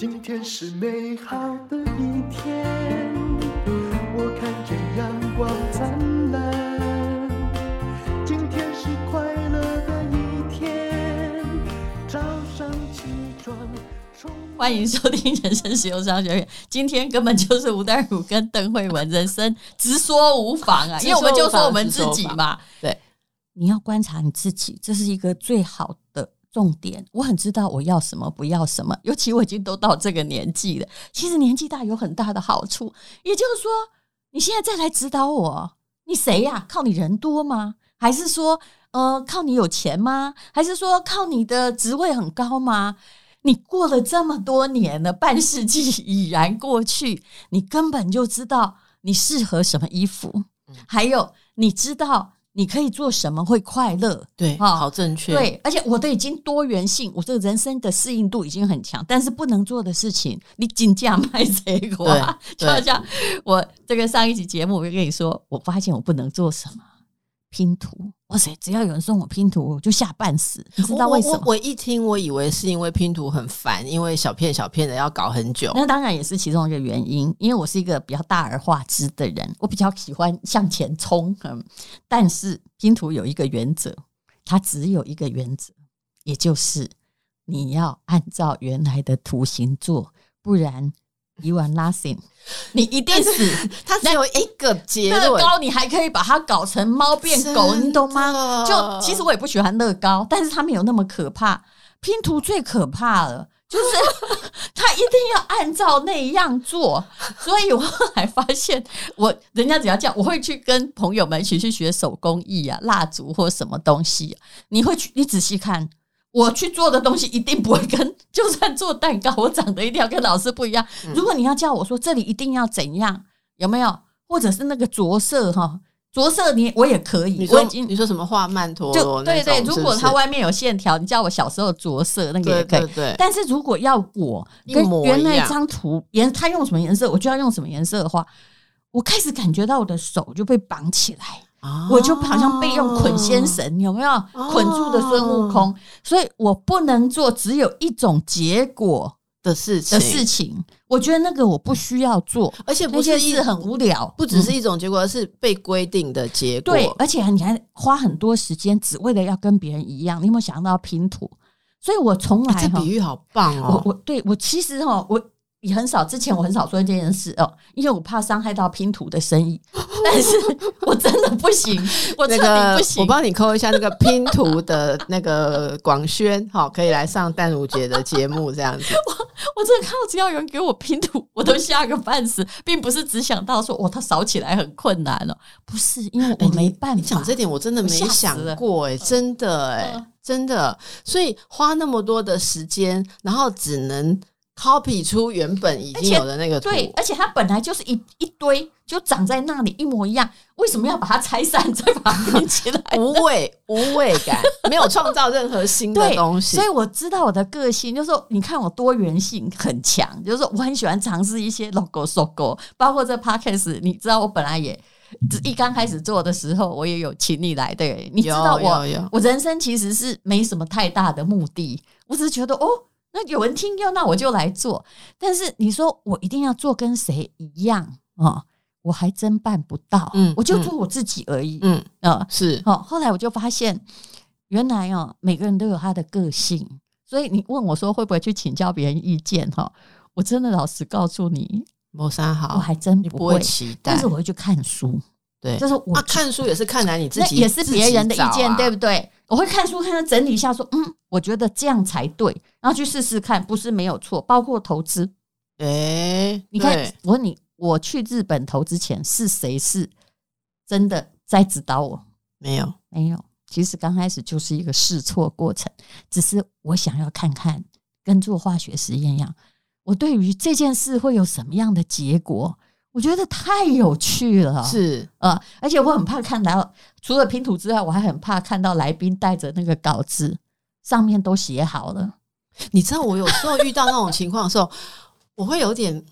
今天是美好的一天，我看见阳光灿烂。今天是快乐的一天，早上起床。欢迎收听人生实用商学院。今天根本就是吴淡如跟邓慧文人生直说无妨啊，因为我们就说我们自己嘛。对，你要观察你自己，这是一个最好的。重点，我很知道我要什么，不要什么。尤其我已经都到这个年纪了，其实年纪大有很大的好处。也就是说，你现在再来指导我，你谁呀？靠你人多吗？还是说，呃，靠你有钱吗？还是说，靠你的职位很高吗？你过了这么多年了，半世纪已然过去，你根本就知道你适合什么衣服，还有你知道。你可以做什么会快乐？对，好正确。对，而且我都已经多元性，我这个人生的适应度已经很强。但是不能做的事情，你尽价卖这个。对，就好像我这个上一集节目，我就跟你说，我发现我不能做什么。拼图，哇塞！只要有人送我拼图，我就吓半死。你知道为什么？我，一听，我以为是因为拼图很烦，因为小片小片的要搞很久。那当然也是其中一个原因。因为我是一个比较大而化之的人，我比较喜欢向前冲。嗯，但是拼图有一个原则，它只有一个原则，也就是你要按照原来的图形做，不然。You are nothing，你一定是它 只有一个结论。乐高你还可以把它搞成猫变狗，你懂吗？就其实我也不喜欢乐高，但是它没有那么可怕。拼图最可怕了，就是 他一定要按照那样做。所以我后来发现，我人家只要这样，我会去跟朋友们一起去学手工艺啊，蜡烛或什么东西。你会去，你仔细看。我去做的东西一定不会跟，就算做蛋糕，我长得一定要跟老师不一样。如果你要叫我说这里一定要怎样，有没有？或者是那个着色哈，着色你我也可以。我已经你说什么画曼陀罗？对对，如果它外面有线条，你叫我小时候着色那个也可以。对，但是如果要我跟原来一张图颜，他用什么颜色，我就要用什么颜色的话，我开始感觉到我的手就被绑起来。我就好像被用捆仙绳，有没有捆住的孙悟空？所以我不能做只有一种结果的事情。的事情，我觉得那个我不需要做，而且不是一直很无聊，不只是一种结果，而是被规定的结果。对，而且你还花很多时间，只为了要跟别人一样。你有没有想到拼图？所以我从来这比喻好棒哦！我我对我其实哈我。也很少，之前我很少做这件事哦，因为我怕伤害到拼图的生意。但是我真的不行，我真的不行。我帮你扣一下那个拼图的那个广宣，好，可以来上淡如姐的节目这样子。我我真的看到只要有人给我拼图，我都吓个半死，并不是只想到说，哇，它扫起来很困难了，不是，因为我没办法。讲这点我真的没想过，哎，真的，哎，真的，所以花那么多的时间，然后只能。Copy 出原本已经有的那个图，对，而且它本来就是一一堆，就长在那里一模一样，为什么要把它拆散再把它拼起来？无味无味感，没有创造任何新的东西。所以我知道我的个性，就是说，你看我多元性很强，就是说我很喜欢尝试一些 logo logo，包括这 podcast，你知道我本来也一刚开始做的时候，我也有请你来，对，你知道我我人生其实是没什么太大的目的，我只是觉得哦。那有人听要，那我就来做。但是你说我一定要做跟谁一样啊？我还真办不到。嗯，我就做我自己而已。嗯啊，是。哦，后来我就发现，原来哦，每个人都有他的个性。所以你问我说会不会去请教别人意见？哈，我真的老实告诉你，没啥好，我还真不会期待。但是我会去看书。对，就是我、啊、看书也是看来你自己，也是别人的意见，对不对？我会看书，看他整理一下，说，嗯，我觉得这样才对，然后去试试看，不是没有错。包括投资，哎、欸，你看，我问你，我去日本投资前是谁是真的在指导我？没有，没有。其实刚开始就是一个试错过程，只是我想要看看，跟做化学实验一样，我对于这件事会有什么样的结果。我觉得太有趣了，是啊、呃，而且我很怕看到，除了拼图之外，我还很怕看到来宾带着那个稿子，上面都写好了。你知道，我有时候遇到那种情况的时候，我会有点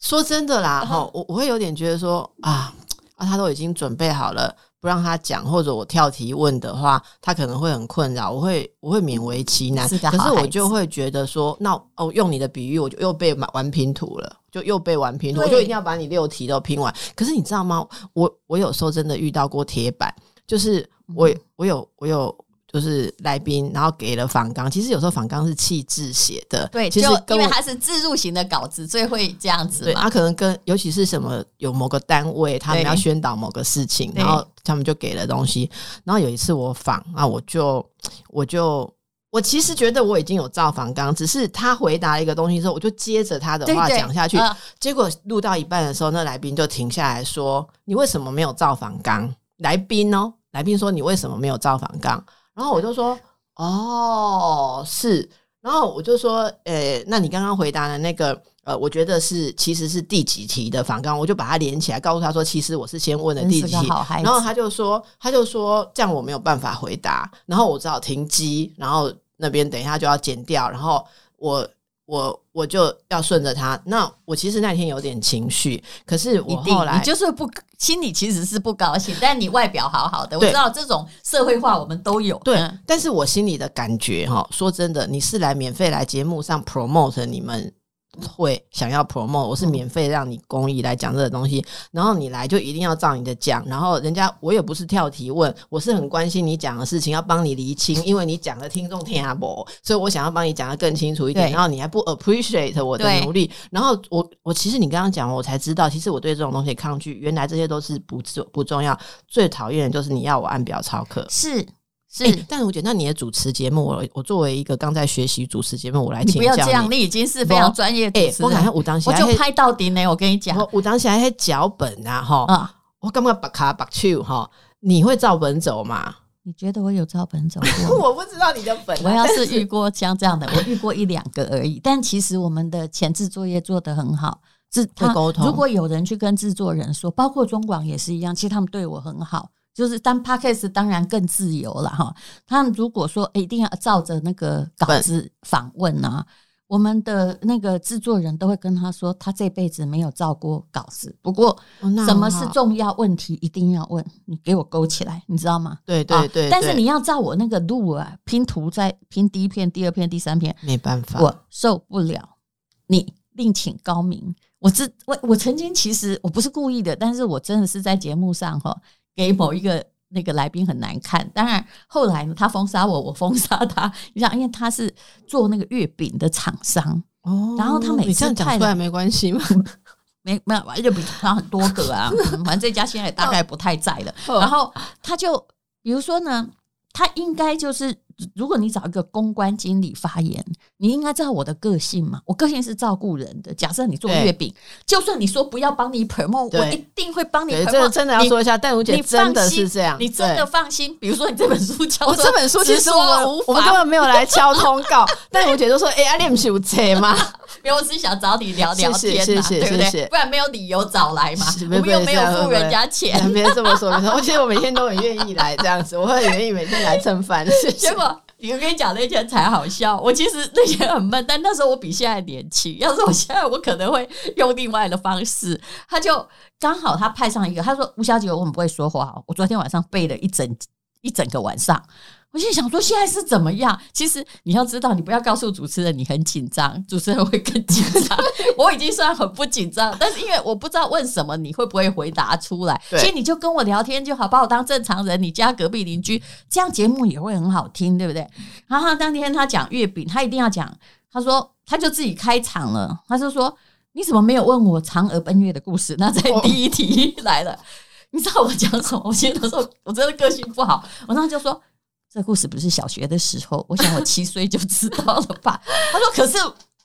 说真的啦，哈，我我会有点觉得说啊啊，他都已经准备好了。不让他讲，或者我跳提问的话，他可能会很困扰，我会我会勉为其难。是可是我就会觉得说，那哦，用你的比喻，我就又被玩拼图了，就又被玩拼图，我就一定要把你六题都拼完。可是你知道吗？我我有时候真的遇到过铁板，就是我我有我有。就是来宾，然后给了访纲。其实有时候访纲是气质写的，对，其实因为它是自入型的稿子，所以会这样子。对，他可能跟尤其是什么有某个单位，他们要宣导某个事情，然后他们就给了东西。然后有一次我访，那我就我就我其实觉得我已经有造访纲，只是他回答一个东西之后，我就接着他的话讲下去。对对结果录到一半的时候，那来宾就停下来说：“你为什么没有造访纲？”来宾哦，来宾说：“你为什么没有造访纲？”然后我就说，哦，是。然后我就说，诶，那你刚刚回答的那个，呃，我觉得是其实是第几题的反纲，我就把它连起来，告诉他说，其实我是先问的第几题。然后他就说，他就说这样我没有办法回答。然后我只好停机，然后那边等一下就要剪掉。然后我。我我就要顺着他，那我其实那天有点情绪，可是我后来你就是不心里其实是不高兴，但你外表好好的，我知道这种社会化我们都有，对，但是我心里的感觉哈，说真的，你是来免费来节目上 promote 你们。会想要 promote，我是免费让你公益来讲这个东西，然后你来就一定要照你的讲，然后人家我也不是跳提问，我是很关心你讲的事情，要帮你厘清，因为你讲的听众听不懂，所以我想要帮你讲的更清楚一点，然后你还不 appreciate 我的努力，然后我我其实你刚刚讲我才知道，其实我对这种东西抗拒，原来这些都是不重不重要，最讨厌的就是你要我按表操课，是。是，欸、但是我觉得那你的主持节目，我我作为一个刚在学习主持节目，我来请教你。不要这样，你已经是非常专业主持人。我感觉武当，我就拍到底呢。我跟你讲，我武当现在脚本啊，哈，嗯、我干嘛把卡把去哈？你会照本走吗？你觉得我有照本走过？我不知道你的本、啊。我要是遇过像这样的，我遇过一两个而已。但其实我们的前置作业做得很好，是沟通。如果有人去跟制作人说，包括中广也是一样，其实他们对我很好。就是当 Podcast 当然更自由了哈。他们如果说一定要照着那个稿子访问啊，我们的那个制作人都会跟他说，他这辈子没有照过稿子。不过什么是重要问题一定要问，你给我勾起来，你知道吗？对对对。但是你要照我那个路啊，拼图在拼第一篇、第二篇、第三篇，没办法，我受不了。你另请高明。我这我我曾经其实我不是故意的，但是我真的是在节目上哈。给某一个那个来宾很难看，当然后来呢，他封杀我，我封杀他。你想，因为他是做那个月饼的厂商哦，然后他每次讲出来没关系吗？没没有，月饼厂很多个啊，反正这家现在大概不太在了。然后他就比如说呢，他应该就是。如果你找一个公关经理发言，你应该知道我的个性嘛？我个性是照顾人的。假设你做月饼，就算你说不要帮你 promote，我一定会帮你 promote。这个真的要说一下，淡如姐真的是这样，你真的放心。比如说你这本书敲我这本书，其实我们我们根本没有来敲通告，但如姐就说：“哎、欸，阿念是有车吗？” 因为我是想找你聊聊天呐，对不对？不然没有理由找来嘛。我们又没有付人家钱，别这么说。我其实我每天都很愿意来这样子，我会很愿意每天来蹭饭。结果。你跟你讲那天才好笑，我其实那天很闷，但那时候我比现在年轻。要是我现在，我可能会用另外的方式。他就刚好他派上一个，他说吴小姐，我很不会说话。我昨天晚上背了一整一整个晚上。我就想说，现在是怎么样？其实你要知道，你不要告诉主持人你很紧张，主持人会更紧张。我已经算很不紧张，但是因为我不知道问什么，你会不会回答出来？所以你就跟我聊天就好，把我当正常人。你家隔壁邻居，这样节目也会很好听，对不对？然后当天他讲月饼，他一定要讲。他说他就自己开场了，他就说：“你怎么没有问我嫦娥奔月的故事？”那在第一题来了，你知道我讲什么？我现在说，我真的个性不好，我那时就说。这故事不是小学的时候，我想我七岁就知道了吧？他说：“可是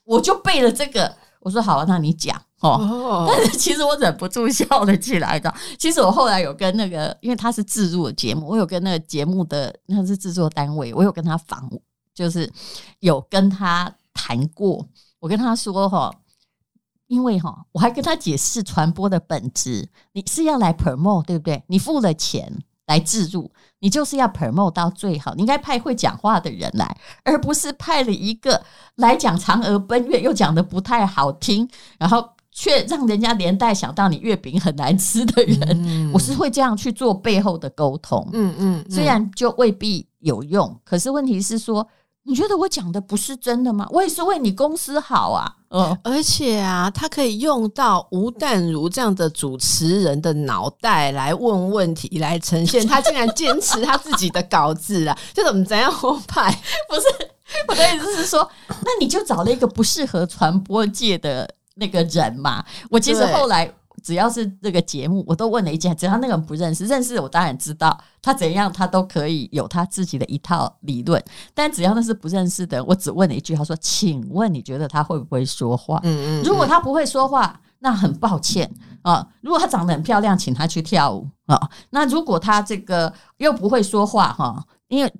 我就背了这个。”我说：“好啊，那你讲哦。”但是其实我忍不住笑了起来的。其实我后来有跟那个，因为他是制作节目，我有跟那个节目的那是制作单位，我有跟他访，就是有跟他谈过。我跟他说：“哈，因为哈，我还跟他解释传播的本质，你是要来 promote 对不对？你付了钱。”来置入，你就是要 promote 到最好。你应该派会讲话的人来，而不是派了一个来讲嫦娥奔月又讲的不太好听，然后却让人家连带想到你月饼很难吃的人，嗯、我是会这样去做背后的沟通。嗯嗯，嗯虽然就未必有用，可是问题是说，你觉得我讲的不是真的吗？我也是为你公司好啊。嗯，而且啊，他可以用到吴淡如这样的主持人的脑袋来问问题，来呈现。他竟然坚持他自己的稿子啊，这怎么怎样活派？不是 我的意思是说，那你就找了一个不适合传播界的。那个人嘛，我其实后来只要是这个节目，我都问了一件，只要那个人不认识，认识我当然知道他怎样，他都可以有他自己的一套理论。但只要那是不认识的，我只问了一句，他说：“请问你觉得他会不会说话？”嗯嗯，如果他不会说话，那很抱歉啊。如果他长得很漂亮，请他去跳舞啊。那如果他这个又不会说话哈，因为。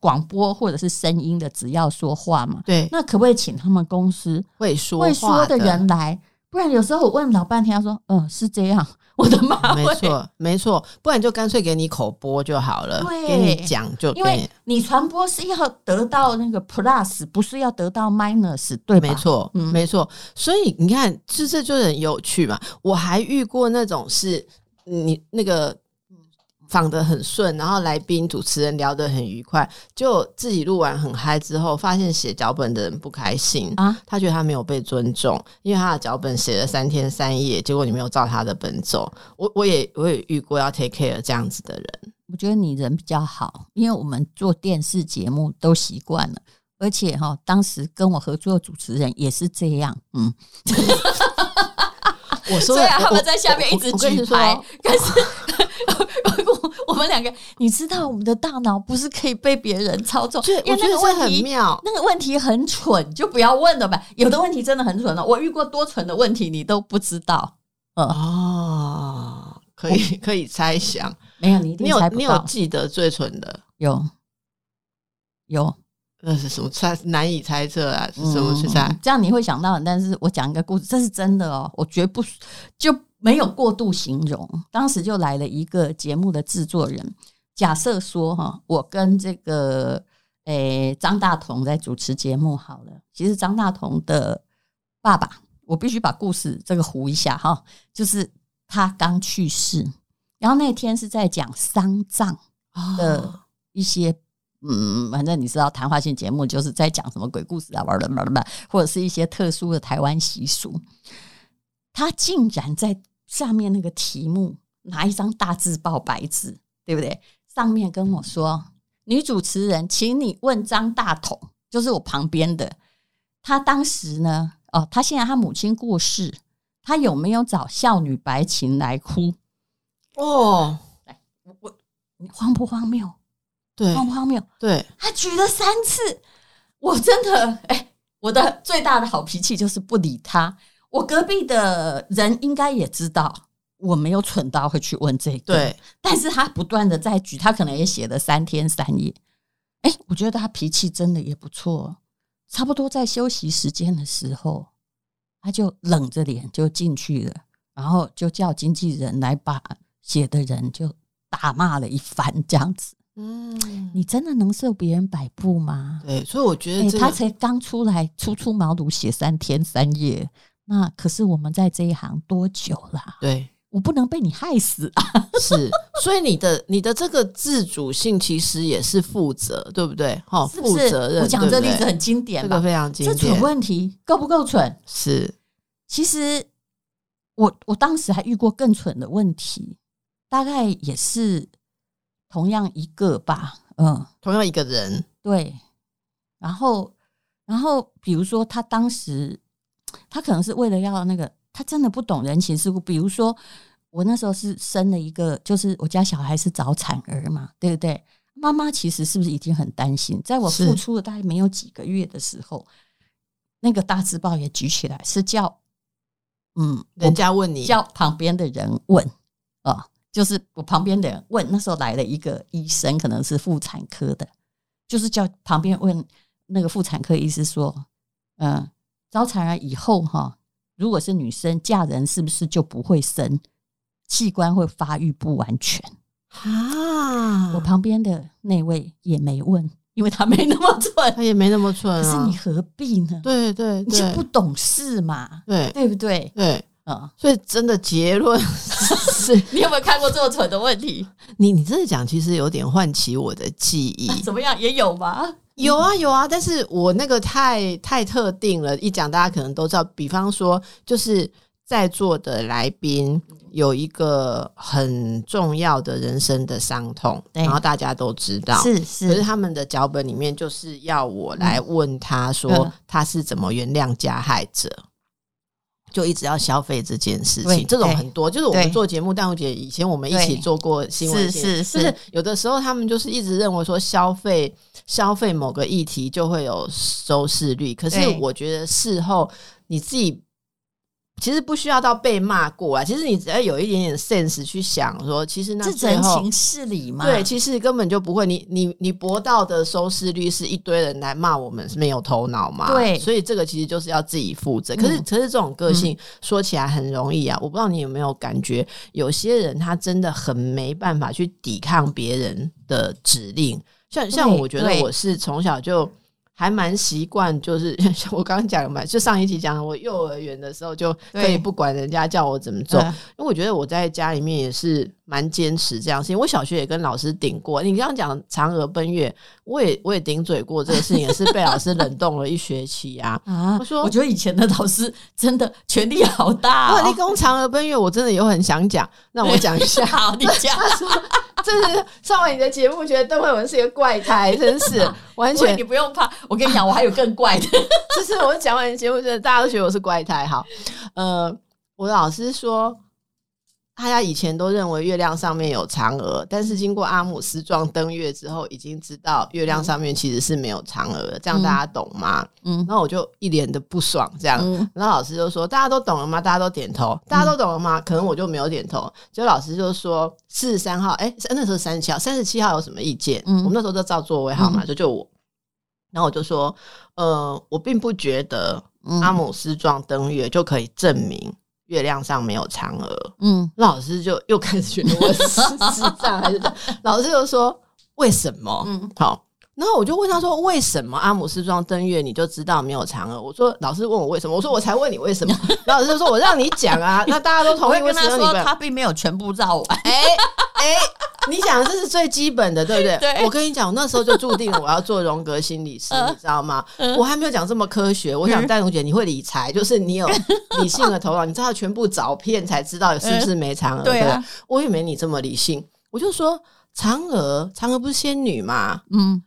广播或者是声音的，只要说话嘛，对，那可不可以请他们公司会说会说的人来？不然有时候我问老半天，他说：“嗯，是这样。”我的妈，没错，没错，不然就干脆给你口播就好了，对给你讲就。因为你传播是要得到那个 plus，不是要得到 minus，对吧？没错，嗯，没错。所以你看，这这就很有趣嘛。我还遇过那种是你那个。访得很顺，然后来宾主持人聊得很愉快，就自己录完很嗨之后，发现写脚本的人不开心啊，他觉得他没有被尊重，因为他的脚本写了三天三夜，结果你没有照他的本走。我我也我也遇过要 take care 这样子的人，我觉得你人比较好，因为我们做电视节目都习惯了，而且哈，当时跟我合作的主持人也是这样，嗯。我说，所以他们在下面一直举牌，可是们两个，你知道，我们的大脑不是可以被别人操纵？因为那个问题很妙，那个问题很蠢，就不要问了吧。有的问题真的很蠢了，我遇过多蠢的问题，你都不知道。嗯哦，可以可以猜想，没有你一定猜不到，你有你有记得最蠢的？有有。那是什么猜？难以猜测啊！是什么去猜？这样你会想到，但是我讲一个故事，这是真的哦，我绝不就没有过度形容。当时就来了一个节目的制作人，假设说哈，我跟这个诶张大同在主持节目好了。其实张大同的爸爸，我必须把故事这个糊一下哈，就是他刚去世，然后那天是在讲丧葬的一些。嗯，反正你知道，谈话性节目就是在讲什么鬼故事啊，玩的玩的，或者是一些特殊的台湾习俗。他竟然在下面那个题目拿一张大字报白纸，对不对？上面跟我说：“女主持人，请你问张大同，就是我旁边的。他当时呢，哦，他现在他母亲过世，他有没有找孝女白琴来哭？哦，来，我我你荒不荒谬？”对，荒不荒谬？对，他举了三次，我真的哎、欸，我的最大的好脾气就是不理他。我隔壁的人应该也知道我没有蠢到会去问这个，对。但是他不断的在举，他可能也写了三天三夜。哎、欸，我觉得他脾气真的也不错。差不多在休息时间的时候，他就冷着脸就进去了，然后就叫经纪人来把写的人就打骂了一番，这样子。嗯，你真的能受别人摆布吗？对，所以我觉得、他才刚出来，初出茅庐写三天三夜。那可是我们在这一行多久了？对，我不能被你害死啊！是，所以你的你的这个自主性其实也是负责，对不对？好，负责任。我讲这例子很经典，这个非常经典。这蠢问题够不够蠢？是，其实我我当时还遇过更蠢的问题，大概也是。同样一个吧，嗯，同样一个人，对。然后，然后，比如说，他当时，他可能是为了要那个，他真的不懂人情世故。比如说，我那时候是生了一个，就是我家小孩是早产儿嘛，对不对？妈妈其实是不是已经很担心？在我付出了大概没有几个月的时候，那个大字报也举起来，是叫，嗯，人家问你，叫旁边的人问啊。哦就是我旁边的人问，那时候来了一个医生，可能是妇产科的，就是叫旁边问那个妇产科医师说：“嗯，早产儿以后哈，如果是女生嫁人，是不是就不会生？器官会发育不完全？”啊，我旁边的那位也没问，因为他没那么蠢，他也没那么蠢啊。可是你何必呢？对对对，你就不懂事嘛，对对不对？对，嗯，所以真的结论是，你有没有看过这么蠢的问题？你你这样讲，其实有点唤起我的记忆。怎么样？也有吗？有啊有啊，但是我那个太太特定了，一讲大家可能都知道。比方说，就是在座的来宾有一个很重要的人生的伤痛，然后大家都知道，是是。可是他们的脚本里面就是要我来问他说他是怎么原谅加害者。就一直要消费这件事情，这种很多，就是我们做节目，但我觉得以前我们一起做过新闻，是是是有的时候他们就是一直认为说消费消费某个议题就会有收视率，可是我觉得事后你自己。其实不需要到被骂过啊，其实你只要有一点点 sense 去想说，其实那是人情事理嘛。对，其实根本就不会。你你你博到的收视率是一堆人来骂我们是没有头脑嘛？对，所以这个其实就是要自己负责。可是、嗯、可是这种个性说起来很容易啊，我不知道你有没有感觉，有些人他真的很没办法去抵抗别人的指令。像像我觉得我是从小就。还蛮习惯，就是 我刚刚讲的嘛，就上一期讲的，我幼儿园的时候就可以不管人家叫我怎么做，因为我觉得我在家里面也是蛮坚持这样事情。我小学也跟老师顶过，你刚刚讲嫦娥奔月，我也我也顶嘴过这个事情，也是被老师冷冻了一学期啊。啊，我说，我觉得以前的老师真的权力好大哦。立功嫦娥奔月，我真的有很想讲，那我讲一下。好，你讲。这是上完你的节目，觉得邓慧文是一个怪胎，真是 完全。你不用怕，我跟你讲，我还有更怪的。就是我讲完你节目，觉得大家都觉得我是怪胎。好，呃，我的老师说。大家以前都认为月亮上面有嫦娥，但是经过阿姆斯壮登月之后，已经知道月亮上面其实是没有嫦娥的。这样大家懂吗？嗯，然后我就一脸的不爽，这样。嗯、然后老师就说：“大家都懂了吗？大家都点头。大家都懂了吗？可能我就没有点头。”结果老师就说：“四十三号，哎，那时候三十七号，三十七号有什么意见？”嗯，我们那时候就照座位号嘛，就就我。然后我就说：“呃，我并不觉得阿姆斯壮登月就可以证明。”月亮上没有嫦娥，嗯，老师就又开始觉得我是 智障还是这样？老师就说为什么？嗯，好，然后我就问他说为什么阿姆斯壮登月你就知道没有嫦娥？我说老师问我为什么？我说我才问你为什么？老师就说我让你讲啊，那大家都同意。为什么？他说他并没有全部照完。哎哎。你讲这是最基本的，对不对？对，我跟你讲，我那时候就注定我要做荣格心理师，呃、你知道吗？呃、我还没有讲这么科学。我想戴茹姐你会理财，就是你有理性的头脑，你知道全部找遍才知道是不是没嫦娥。对啊，我也没你这么理性。我就说嫦娥，嫦娥不是仙女吗？嗯。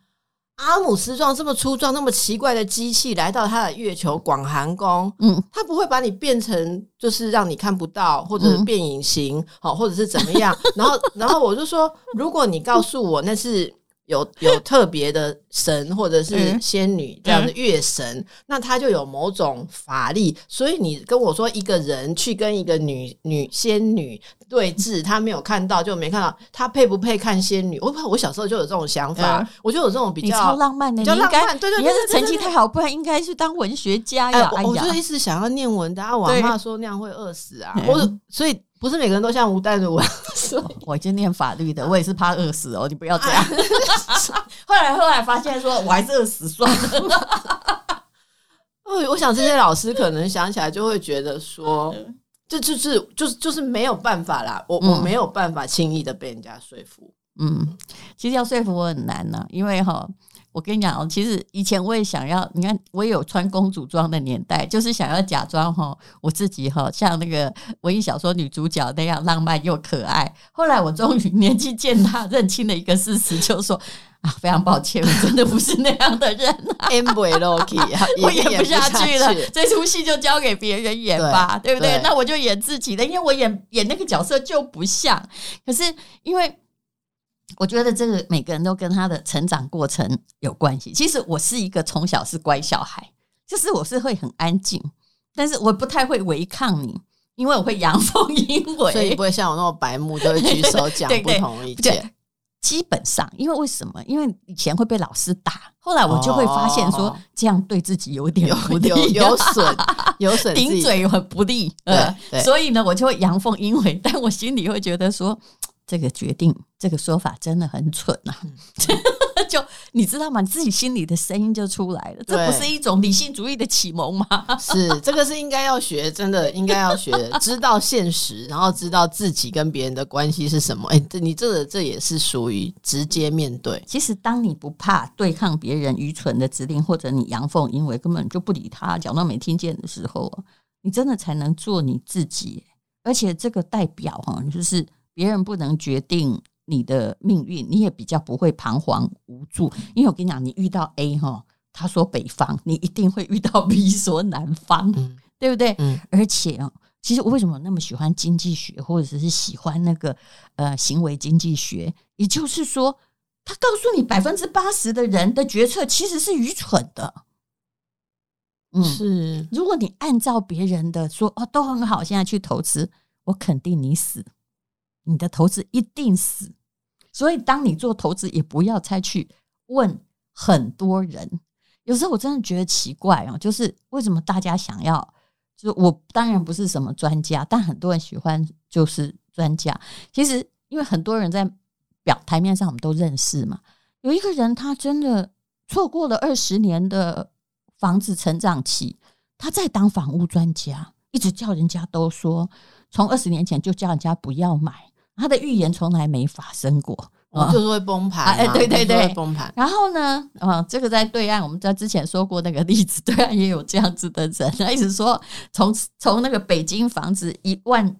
阿姆斯壮这么粗壮、那么奇怪的机器来到他的月球广寒宫，嗯，他不会把你变成就是让你看不到，或者是变隐形，好、嗯，或者是怎么样？然后，然后我就说，如果你告诉我那是。有 有特别的神或者是仙女这样的月神，嗯、那他就有某种法力。所以你跟我说一个人去跟一个女女仙女对峙，他没有看到就没看到，他配不配看仙女？我我小时候就有这种想法，嗯、我就有这种比较超浪漫的，比较浪漫。对对你是成绩太好，不然应该是当文学家呀。哎，我就一直想要念文的，我妈说那样会饿死啊。我所以。不是每个人都像吴淡如啊，我就念法律的，我也是怕饿死哦，你不要这样。后来后来发现说，我还是饿死算了。我想这些老师可能想起来就会觉得说，这就是就是就是没有办法啦，我我没有办法轻易的被人家说服。嗯，其实要说服我很难呢、啊，因为哈。我跟你讲哦，其实以前我也想要，你看我也有穿公主装的年代，就是想要假装哈我自己哈像那个文艺小说女主角那样浪漫又可爱。后来我终于 年纪渐大，认清了一个事实，就是说啊，非常抱歉，我真的不是那样的人啊，M V Loki，我演不下去了，这出戏就交给别人演吧，对，对不对？对，那我就演自己的，因为我演演那个角色就不像。可是因为。我觉得这个每个人都跟他的成长过程有关系。其实我是一个从小是乖小孩，就是我是会很安静，但是我不太会违抗你，因为我会阳奉阴违，所以不会像我那么白目，就会举手讲不同意见。对对对，基本上，因为为什么？因为以前会被老师打，后来我就会发现说这样对自己有点不利，有有 损，有损，顶嘴很不利。呃，所以呢，我就会阳奉阴违，但我心里会觉得说。这个决定，这个说法真的很蠢呐、啊，就你知道吗？你自己心里的声音就出来了。这不是一种理性主义的启蒙吗？是，这个是应该要学，真的应该要学，知道现实，然后知道自己跟别人的关系是什么。哎，这你这个这也是属于直接面对。其实，当你不怕对抗别人愚蠢的指令，或者你阳奉阴违，根本就不理他，假装没听见的时候，你真的才能做你自己。而且，这个代表哈，就是别人不能决定。你的命运，你也比较不会彷徨无助，因为我跟你讲，你遇到 A 哈，他说北方，你一定会遇到 B 说南方，嗯、对不对？嗯、而且啊，其实我为什么那么喜欢经济学，或者是喜欢那个呃行为经济学？也就是说，他告诉你百分之八十的人的决策其实是愚蠢的。嗯，是。如果你按照别人的说哦，都很好，现在去投资，我肯定你死，你的投资一定死。所以，当你做投资，也不要再去问很多人。有时候我真的觉得奇怪哦，就是为什么大家想要？就是我当然不是什么专家，但很多人喜欢就是专家。其实，因为很多人在表台面上我们都认识嘛。有一个人，他真的错过了二十年的房子成长期，他在当房屋专家，一直叫人家都说，从二十年前就叫人家不要买。他的预言从来没发生过，哦、就是会崩盘。哎，对对对，会崩盘。然后呢，啊，这个在对岸，我们在之前说过那个例子，对岸也有这样子的人，他一直说从从那个北京房子一万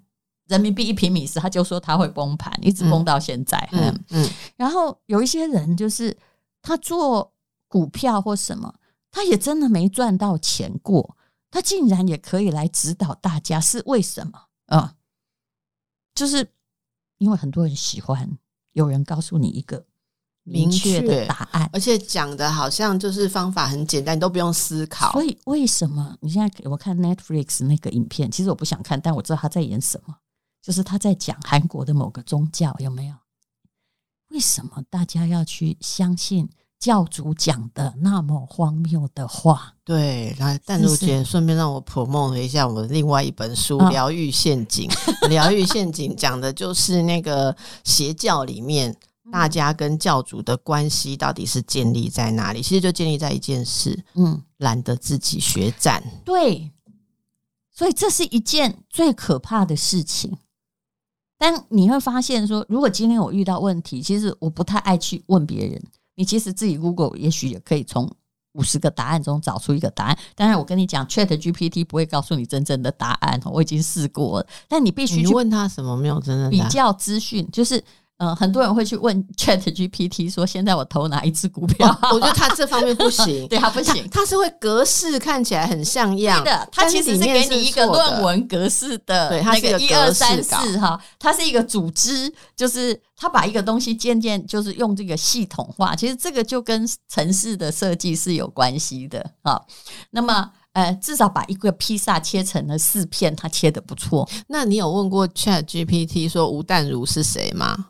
人民币一平米时，他就说他会崩盘，一直崩到现在。嗯嗯。嗯，然后有一些人就是他做股票或什么，他也真的没赚到钱过，他竟然也可以来指导大家，是为什么？啊，就是。因为很多人喜欢有人告诉你一个明确的答案，而且讲的好像就是方法很简单，你都不用思考。所以为什么你现在给我看 Netflix 那个影片？其实我不想看，但我知道他在演什么，就是他在讲韩国的某个宗教，有没有？为什么大家要去相信？教主讲的那么荒谬的话，对，来淡如姐顺便让我 promote 了一下我的另外一本书《疗愈陷阱》。疗愈陷阱讲的就是那个邪教里面大家跟教主的关系到底是建立在哪里？其实就建立在一件事，嗯，懒得自己学战。对，所以这是一件最可怕的事情。但你会发现说，如果今天我遇到问题，其实我不太爱去问别人。你其实自己 Google 也许也可以从五十个答案中找出一个答案。当然，我跟你讲，Chat GPT 不会告诉你真正的答案，我已经试过了。但你必须去问他什么没有真正比较资讯，就是。嗯，很多人会去问 Chat GPT 说：“现在我投哪一支股票？”我觉得他这方面不行，对他不行，他是会格式看起来很像样的，他其实是给你一个论文格式的，对，它是一个一二三四哈，它是一个组织，就是他把一个东西渐渐就是用这个系统化，其实这个就跟城市的设计是有关系的啊。那么呃，至少把一个披萨切成了四片，他切的不错。那你有问过 Chat GPT 说吴淡如是谁吗？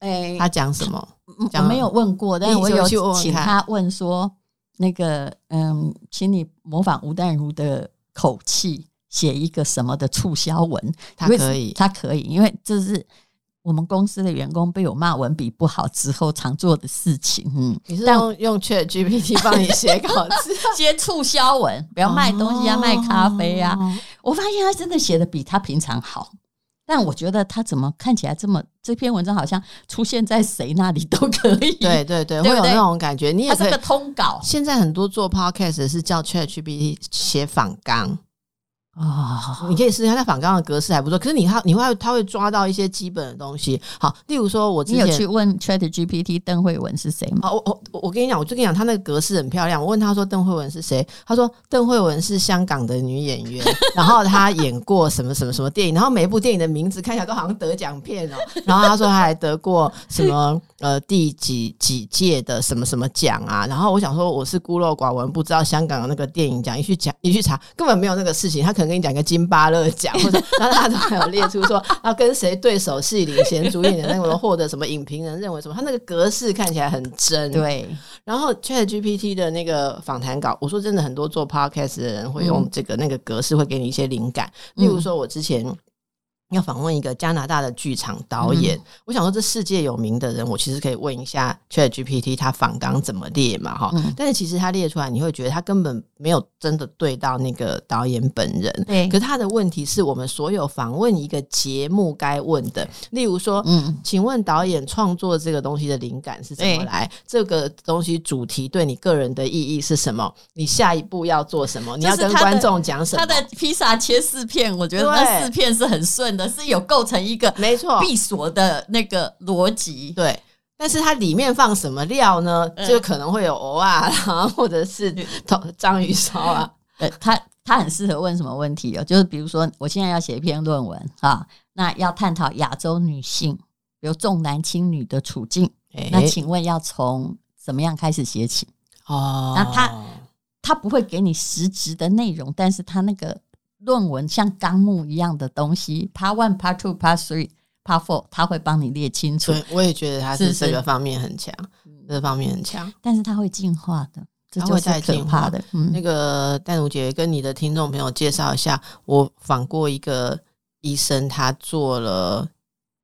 哎，他讲什么？讲没有问过，但是我有请他问说，那个嗯，请你模仿吴淡如的口气写一个什么的促销文，他可以，他可以，因为这是我们公司的员工被我骂文笔不好之后常做的事情。嗯，你是用用 Chat GPT 帮你写稿子，接促销文，不要卖东西啊，卖咖啡啊。我发现他真的写的比他平常好。但我觉得他怎么看起来这么？这篇文章好像出现在谁那里都可以。对对对，会有那种感觉。你也是个通稿。现在很多做 podcast 是叫 ChatGPT 写访纲。啊、哦，你可以试试看，它访刚的格式还不错。可是你他你会他会抓到一些基本的东西。好，例如说我之前你有去问 Chat GPT 邓慧文是谁吗？我我我跟你讲，我就跟你讲，他那个格式很漂亮。我问他说邓慧文是谁？他说邓慧文是香港的女演员，然后她演过什么什么什么电影，然后每一部电影的名字看起来都好像得奖片哦。然后他说他还得过什么呃第几几届的什么什么奖啊？然后我想说我是孤陋寡闻，不知道香港的那个电影奖，一去讲一去查，根本没有那个事情。他可能跟你讲个金巴勒奖，或者然后他都还有列出说要跟谁对手戏领衔主演的那种，获得什么影评人认为什么，他那个格式看起来很真。对，然后 ChatGPT 的那个访谈稿，我说真的，很多做 Podcast 的人会用这个那个格式，会给你一些灵感。例如说，我之前要访问一个加拿大的剧场导演，嗯、我想说这世界有名的人，我其实可以问一下 ChatGPT，他访纲怎么列嘛？哈、嗯，但是其实他列出来，你会觉得他根本没有真的对到那个导演本人。对，可是他的问题是我们所有访问一个节目该问的，例如说，嗯，请问导演创作这个东西的灵感是怎么来？这个东西主题对你个人的意义是什么？你下一步要做什么？你要跟观众讲什么？他的披萨切四片，我觉得那四片是很顺的。是有构成一个没错闭锁的那个逻辑，对。但是它里面放什么料呢？就可能会有藕啊，或者是章鱼烧啊。呃，他他很适合问什么问题哦？就是比如说，我现在要写一篇论文啊，那要探讨亚洲女性，比如重男轻女的处境。那请问要从怎么样开始写起？哦，那他他不会给你实质的内容，但是他那个。论文像纲目一样的东西，Part One、Part Two、Part Three、Part Four，他会帮你列清楚。对，我也觉得他是这个方面很强，这方面很强。但是他会进化的，这就是可怕的。嗯、那个淡如姐跟你的听众朋友介绍一下，我访过一个医生，他做了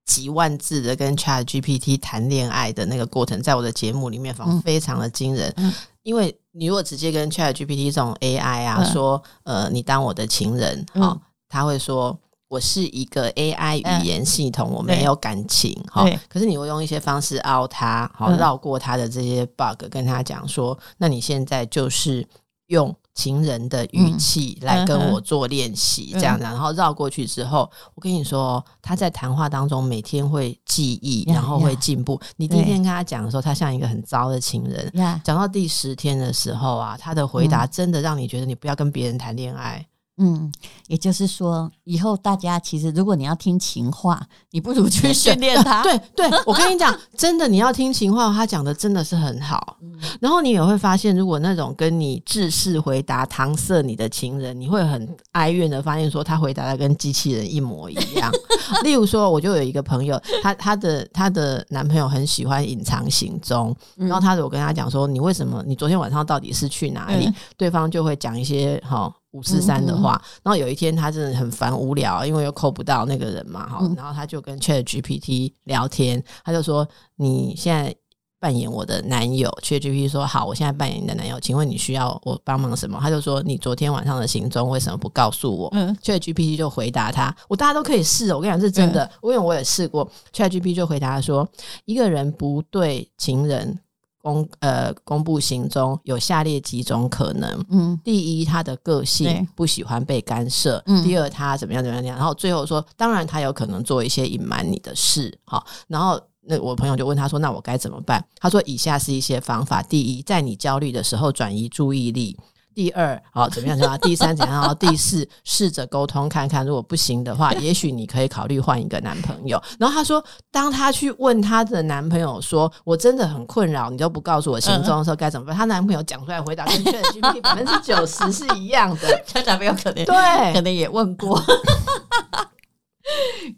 几万字的跟 ChatGPT 谈恋爱的那个过程，在我的节目里面访非常的惊人，嗯、因为。你如果直接跟 ChatGPT 这种 AI 啊说，呃，你当我的情人，哈、嗯，他会说我是一个 AI 语言系统，嗯、我没有感情，哈。可是你会用一些方式凹他，好绕过他的这些 bug，跟他讲说，那你现在就是用。情人的语气来跟我做练习，这样子，然后绕过去之后，我跟你说，他在谈话当中每天会记忆，然后会进步。你第一天跟他讲的时候，他像一个很糟的情人；讲到第十天的时候啊，他的回答真的让你觉得你不要跟别人谈恋爱。嗯，也就是说，以后大家其实，如果你要听情话，你不如去训练他。对对，我跟你讲，真的，你要听情话，他讲的真的是很好。然后你也会发现，如果那种跟你制式回答、搪塞你的情人，你会很哀怨的发现，说他回答的跟机器人一模一样。例如说，我就有一个朋友，她她的她的男朋友很喜欢隐藏行踪，然后他我跟他讲说，你为什么？你昨天晚上到底是去哪里？对方就会讲一些哈。五四三的话，然后有一天他真的很烦无聊，因为又扣不到那个人嘛，哈，然后他就跟 ChatGPT 聊天，他就说：“你现在扮演我的男友。”ChatGPT 说：“好，我现在扮演你的男友，请问你需要我帮忙什么？”他就说：“你昨天晚上的行踪为什么不告诉我？”嗯，ChatGPT 就回答他：“我大家都可以试，我跟你讲是真的，因为我也试过。”ChatGPT 就回答说：“一个人不对情人。”公呃，公布行踪有下列几种可能。嗯，第一，他的个性不喜欢被干涉。嗯，第二，他怎么样怎么样，然后最后说，当然他有可能做一些隐瞒你的事。好，然后那我朋友就问他说：“那我该怎么办？”他说：“以下是一些方法。第一，在你焦虑的时候转移注意力。”第二，好，怎么样？怎么样？第三，怎样？然后第四，试着沟通看看，如果不行的话，也许你可以考虑换一个男朋友。然后她说，当她去问她的男朋友说：“我真的很困扰，你都不告诉我行踪的时候该怎么办？”他男朋友讲出来回答跟 ChatGPT 百分之九十是一样 的。她男朋友可能对，可能也问过。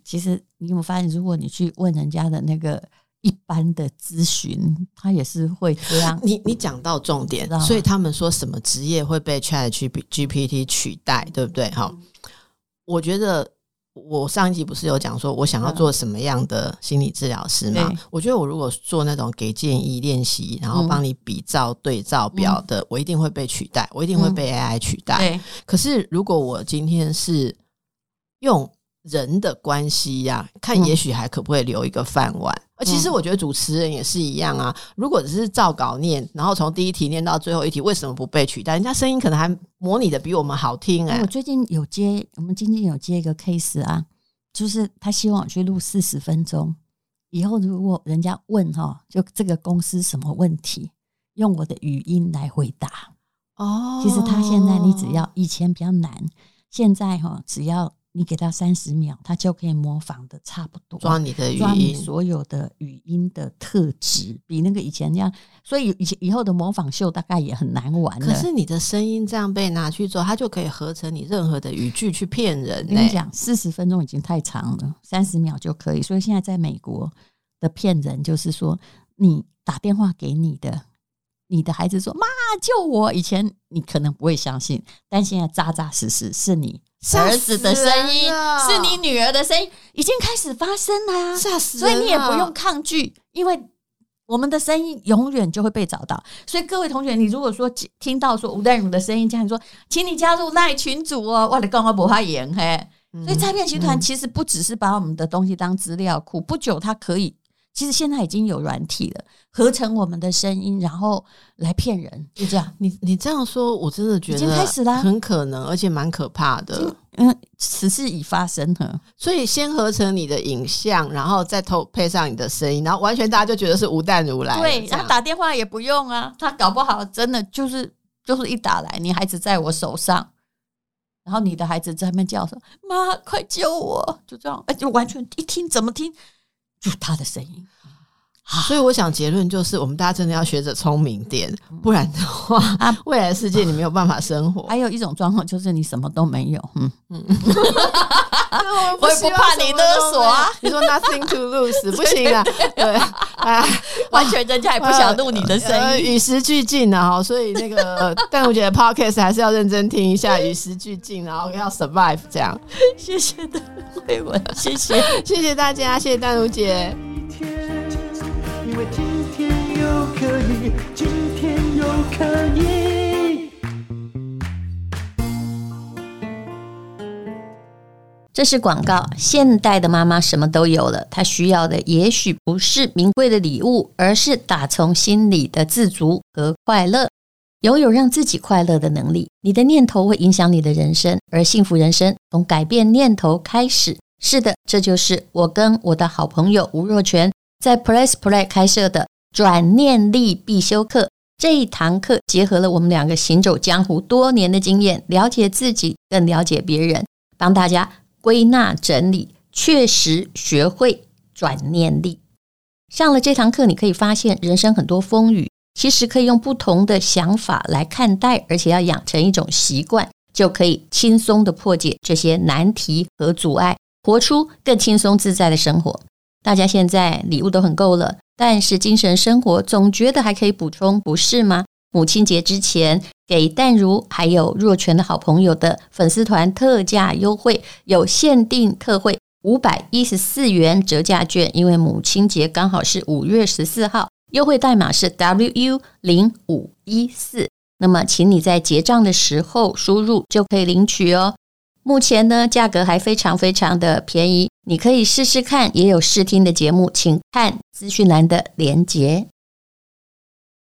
其实你有没有发现，如果你去问人家的那个？一般的咨询，他也是会这样。你你讲到重点，所以他们说什么职业会被 ChatGPT 取代，对不对？哈、嗯，我觉得我上一集不是有讲说我想要做什么样的心理治疗师吗？嗯、我觉得我如果做那种给建议、练习，然后帮你比照对照表的，嗯、我一定会被取代，我一定会被 AI 取代。嗯、可是如果我今天是用人的关系呀、啊，看也许还可不可以留一个饭碗。而其实我觉得主持人也是一样啊。如果只是照稿念，然后从第一题念到最后一题，为什么不被取代？人家声音可能还模拟的比我们好听哎、欸。我最近有接，我们今天有接一个 case 啊，就是他希望我去录四十分钟，以后如果人家问哈，就这个公司什么问题，用我的语音来回答。哦，其实他现在你只要以前比较难，现在哈只要。你给他三十秒，他就可以模仿的差不多，抓你的语音，抓你所有的语音的特质，比那个以前那样，所以以前以后的模仿秀大概也很难玩。可是你的声音这样被拿去做，他就可以合成你任何的语句去骗人。跟你讲，四十分钟已经太长了，三十秒就可以。所以现在在美国的骗人，就是说你打电话给你的，你的孩子说：“妈，救我！”以前你可能不会相信，但现在扎扎实实是你。儿子的声音，是你女儿的声音，已经开始发生了啊！吓死！所以你也不用抗拒，因为我们的声音永远就会被找到。所以各位同学，你如果说听到说吴淡如的声音，这样说，请你加入赖群组哦，我的刚刚不怕严嘿。所以诈骗集团其实不只是把我们的东西当资料库，不久它可以。其实现在已经有软体了，合成我们的声音，然后来骗人，就这样。你你这样说，我真的觉得已经开始了，很可能，而且蛮可怕的。嗯，此事已发生了，所以先合成你的影像，然后再偷配上你的声音，然后完全大家就觉得是吴淡如来。对，然后打电话也不用啊，他搞不好真的就是就是一打来，你孩子在我手上，然后你的孩子在那边叫说：“妈，快救我！”就这样，哎，就完全一听怎么听。就他的声音，所以我想结论就是，我们大家真的要学着聪明点，不然的话，啊，未来世界你没有办法生活。还有一种状况就是你什么都没有，嗯嗯，我也不怕你勒索啊。你说 nothing to lose 不行啊，对啊，完全人家也不想录你的声音，与时俱进啊。哈。所以那个 但我觉得 podcast 还是要认真听一下，与时俱进，然后要 survive 这样。谢谢邓慧文，谢谢谢谢大家，谢谢丹如姐。今天又可以，今天又可以。这是广告。现代的妈妈什么都有了，她需要的也许不是名贵的礼物，而是打从心里的自足和快乐。拥有让自己快乐的能力，你的念头会影响你的人生，而幸福人生从改变念头开始。是的，这就是我跟我的好朋友吴若权在 Press Play 开设的转念力必修课。这一堂课结合了我们两个行走江湖多年的经验，了解自己，更了解别人，帮大家归纳整理，确实学会转念力。上了这堂课，你可以发现人生很多风雨，其实可以用不同的想法来看待，而且要养成一种习惯，就可以轻松地破解这些难题和阻碍。活出更轻松自在的生活。大家现在礼物都很够了，但是精神生活总觉得还可以补充，不是吗？母亲节之前给淡如还有若泉的好朋友的粉丝团特价优惠，有限定特惠五百一十四元折价券，因为母亲节刚好是五月十四号，优惠代码是 WU 零五一四。那么，请你在结账的时候输入就可以领取哦。目前呢，价格还非常非常的便宜，你可以试试看，也有试听的节目，请看资讯栏的连结。